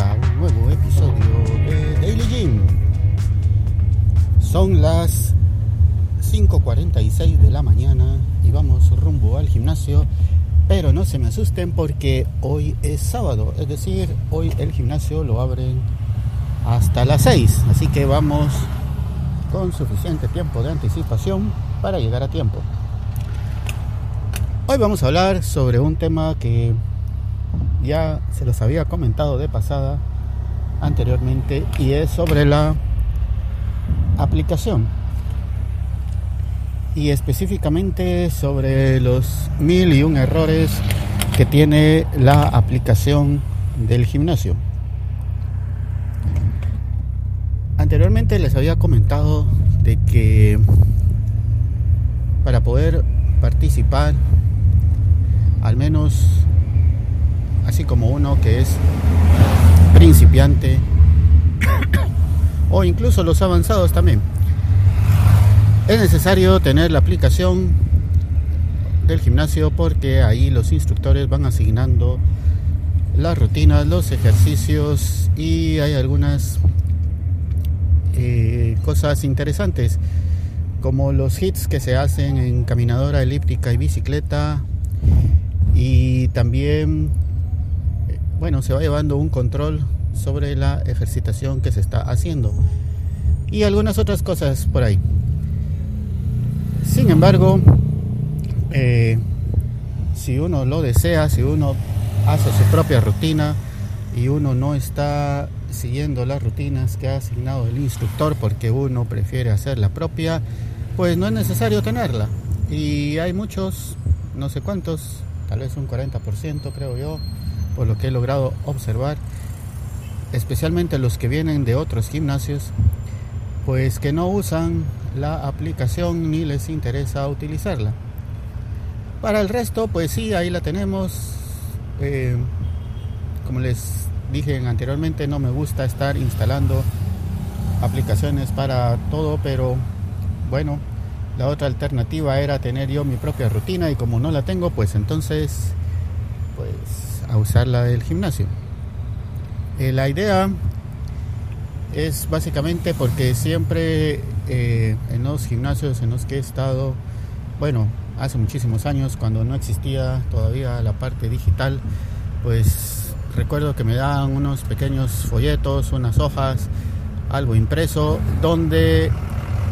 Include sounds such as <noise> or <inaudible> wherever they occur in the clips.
un nuevo episodio de Daily Gym. Son las 5.46 de la mañana y vamos rumbo al gimnasio, pero no se me asusten porque hoy es sábado, es decir, hoy el gimnasio lo abren hasta las 6, así que vamos con suficiente tiempo de anticipación para llegar a tiempo. Hoy vamos a hablar sobre un tema que ya se los había comentado de pasada anteriormente y es sobre la aplicación y específicamente sobre los mil y un errores que tiene la aplicación del gimnasio. Anteriormente les había comentado de que para poder participar, al menos como uno que es principiante <coughs> o incluso los avanzados también, es necesario tener la aplicación del gimnasio porque ahí los instructores van asignando las rutinas, los ejercicios y hay algunas eh, cosas interesantes como los hits que se hacen en caminadora elíptica y bicicleta y también bueno se va llevando un control sobre la ejercitación que se está haciendo y algunas otras cosas por ahí sin embargo, eh, si uno lo desea, si uno hace su propia rutina y uno no está siguiendo las rutinas que ha asignado el instructor porque uno prefiere hacer la propia, pues no es necesario tenerla. Y hay muchos, no sé cuántos, tal vez un 40% creo yo, por lo que he logrado observar, especialmente los que vienen de otros gimnasios, pues que no usan la aplicación ni les interesa utilizarla. Para el resto, pues sí, ahí la tenemos. Eh, como les dije anteriormente, no me gusta estar instalando aplicaciones para todo, pero bueno, la otra alternativa era tener yo mi propia rutina y como no la tengo, pues entonces, pues a usarla del gimnasio. Eh, la idea es básicamente porque siempre eh, en los gimnasios en los que he estado, bueno, hace muchísimos años, cuando no existía todavía la parte digital, pues recuerdo que me daban unos pequeños folletos, unas hojas, algo impreso, donde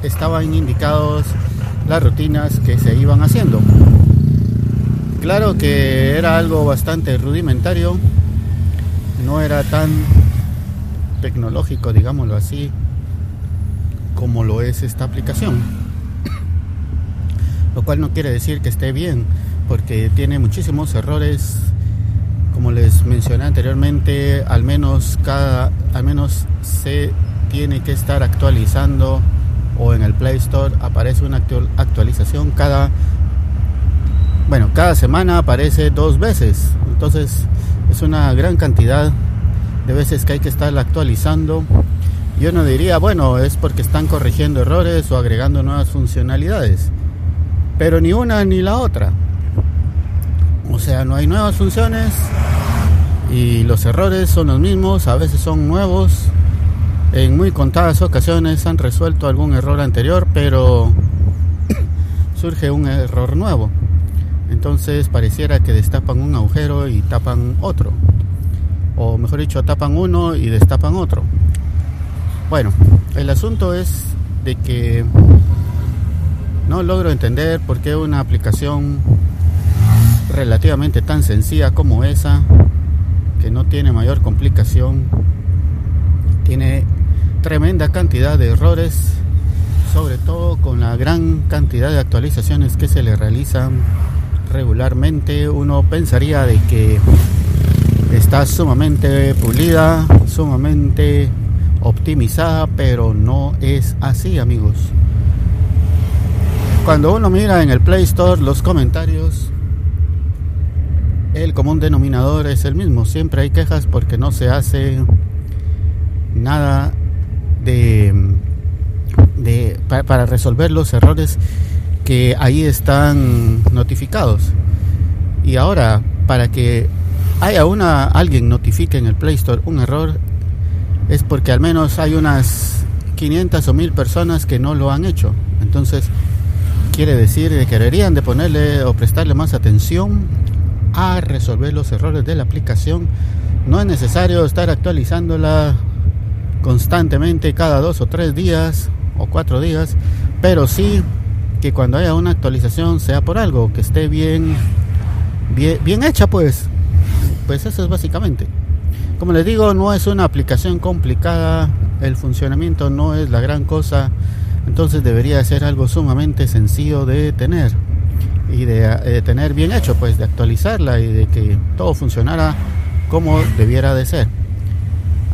estaban indicados las rutinas que se iban haciendo. Claro que era algo bastante rudimentario, no era tan tecnológico, digámoslo así, como lo es esta aplicación. Lo cual no quiere decir que esté bien, porque tiene muchísimos errores. Como les mencioné anteriormente, al menos cada, al menos se tiene que estar actualizando o en el Play Store aparece una actualización cada bueno, cada semana aparece dos veces. Entonces es una gran cantidad de veces que hay que estar actualizando. Yo no diría, bueno, es porque están corrigiendo errores o agregando nuevas funcionalidades. Pero ni una ni la otra. O sea, no hay nuevas funciones y los errores son los mismos, a veces son nuevos. En muy contadas ocasiones han resuelto algún error anterior, pero <coughs> surge un error nuevo. Entonces pareciera que destapan un agujero y tapan otro o mejor dicho, tapan uno y destapan otro. Bueno, el asunto es de que no logro entender por qué una aplicación relativamente tan sencilla como esa, que no tiene mayor complicación, tiene tremenda cantidad de errores, sobre todo con la gran cantidad de actualizaciones que se le realizan regularmente. Uno pensaría de que está sumamente pulida, sumamente optimizada, pero no es así, amigos. Cuando uno mira en el Play Store los comentarios, el común denominador es el mismo. Siempre hay quejas porque no se hace nada de, de para resolver los errores que ahí están notificados. Y ahora, para que haya una alguien notifique en el Play Store un error, es porque al menos hay unas 500 o 1000 personas que no lo han hecho. Entonces, quiere decir que deberían de ponerle o prestarle más atención a resolver los errores de la aplicación. No es necesario estar actualizándola constantemente cada dos o tres días o cuatro días, pero sí que cuando haya una actualización sea por algo, que esté bien, bien, bien hecha pues. Pues eso es básicamente. Como les digo, no es una aplicación complicada, el funcionamiento no es la gran cosa, entonces debería ser algo sumamente sencillo de tener y de, de, tener bien hecho, pues de actualizarla y de que todo funcionara como debiera de ser.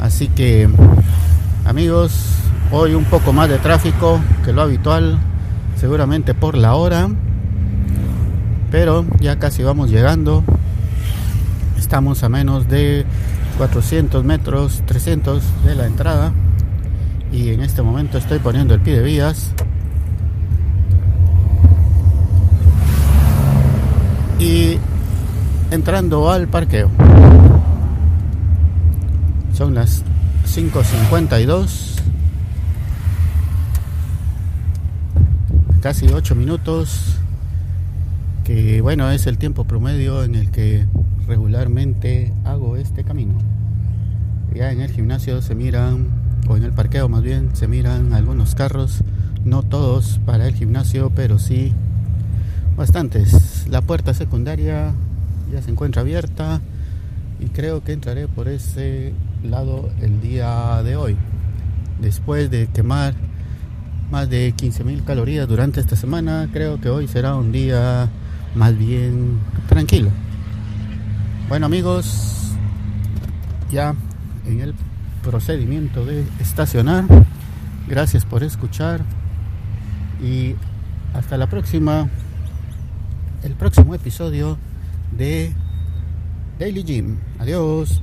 Así que, amigos, hoy un poco más de tráfico que lo habitual, seguramente por la hora, pero ya casi vamos llegando. Estamos a menos de 400 metros, 300 de la entrada y en este momento estoy poniendo el pie de vías. Y entrando al parqueo. Son las 5.52 casi 8 minutos que bueno es el tiempo promedio en el que regularmente hago este camino ya en el gimnasio se miran o en el parqueo más bien, se miran algunos carros, no todos para el gimnasio, pero sí bastantes. La puerta secundaria ya se encuentra abierta y creo que entraré por ese lado el día de hoy. Después de quemar más de 15.000 calorías durante esta semana, creo que hoy será un día más bien tranquilo. Bueno amigos, ya en el procedimiento de estacionar. Gracias por escuchar y hasta la próxima, el próximo episodio de Daily Gym. Adiós.